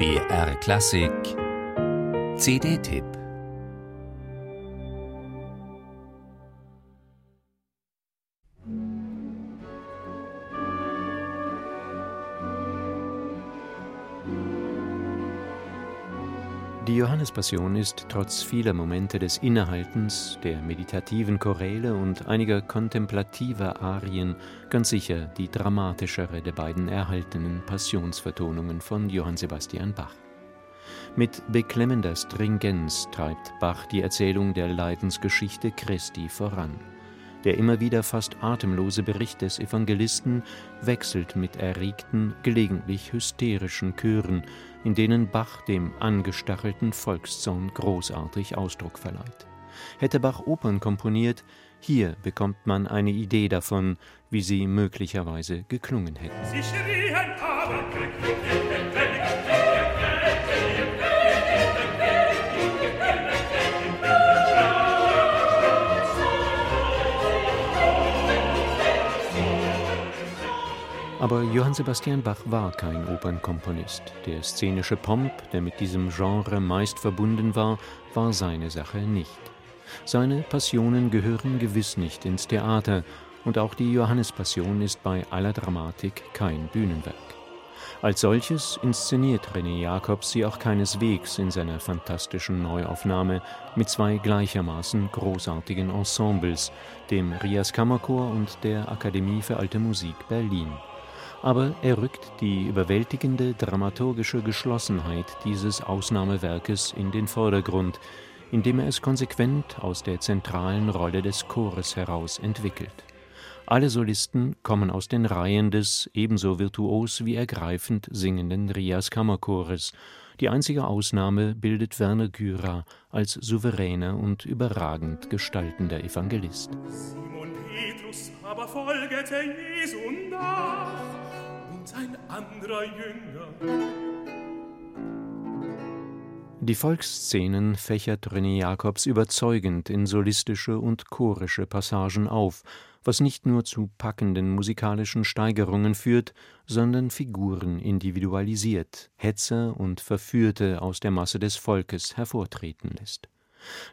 BR Klassik. CD-Tipp Die Johannespassion ist trotz vieler Momente des Innehaltens, der meditativen Choräle und einiger kontemplativer Arien ganz sicher die dramatischere der beiden erhaltenen Passionsvertonungen von Johann Sebastian Bach. Mit beklemmender Stringenz treibt Bach die Erzählung der Leidensgeschichte Christi voran. Der immer wieder fast atemlose Bericht des Evangelisten wechselt mit erregten, gelegentlich hysterischen Chören, in denen Bach dem angestachelten Volkszorn großartig Ausdruck verleiht. Hätte Bach Opern komponiert, hier bekommt man eine Idee davon, wie sie möglicherweise geklungen hätten. Sie schrien aber, Aber Johann Sebastian Bach war kein Opernkomponist. Der szenische Pomp, der mit diesem Genre meist verbunden war, war seine Sache nicht. Seine Passionen gehören gewiss nicht ins Theater, und auch die Johannespassion ist bei aller Dramatik kein Bühnenwerk. Als solches inszeniert René Jacobs sie auch keineswegs in seiner fantastischen Neuaufnahme mit zwei gleichermaßen großartigen Ensembles, dem Rias Kammerchor und der Akademie für Alte Musik Berlin aber er rückt die überwältigende dramaturgische Geschlossenheit dieses Ausnahmewerkes in den Vordergrund, indem er es konsequent aus der zentralen Rolle des Chores heraus entwickelt. Alle Solisten kommen aus den Reihen des ebenso virtuos wie ergreifend singenden Rias Kammerchores. Die einzige Ausnahme bildet Werner Gyra als souveräner und überragend gestaltender Evangelist. Petrus aber folgete Jesu nach und ein anderer Jünger. Die Volksszenen fächert René Jacobs überzeugend in solistische und chorische Passagen auf, was nicht nur zu packenden musikalischen Steigerungen führt, sondern Figuren individualisiert, Hetzer und Verführte aus der Masse des Volkes hervortreten lässt.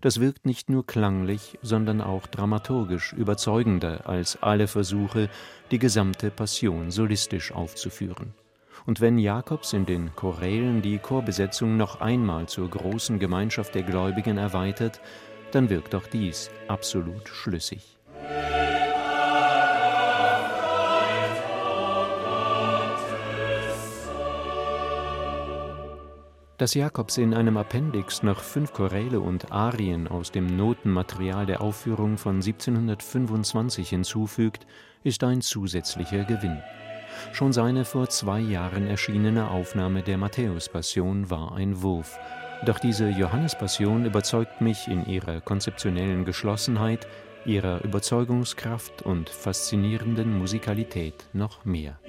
Das wirkt nicht nur klanglich, sondern auch dramaturgisch überzeugender als alle Versuche, die gesamte Passion solistisch aufzuführen. Und wenn Jakobs in den Chorälen die Chorbesetzung noch einmal zur großen Gemeinschaft der Gläubigen erweitert, dann wirkt auch dies absolut schlüssig. Dass Jakobs in einem Appendix noch fünf Choräle und Arien aus dem Notenmaterial der Aufführung von 1725 hinzufügt, ist ein zusätzlicher Gewinn. Schon seine vor zwei Jahren erschienene Aufnahme der Matthäus-Passion war ein Wurf. Doch diese Johannespassion überzeugt mich in ihrer konzeptionellen Geschlossenheit, ihrer Überzeugungskraft und faszinierenden Musikalität noch mehr.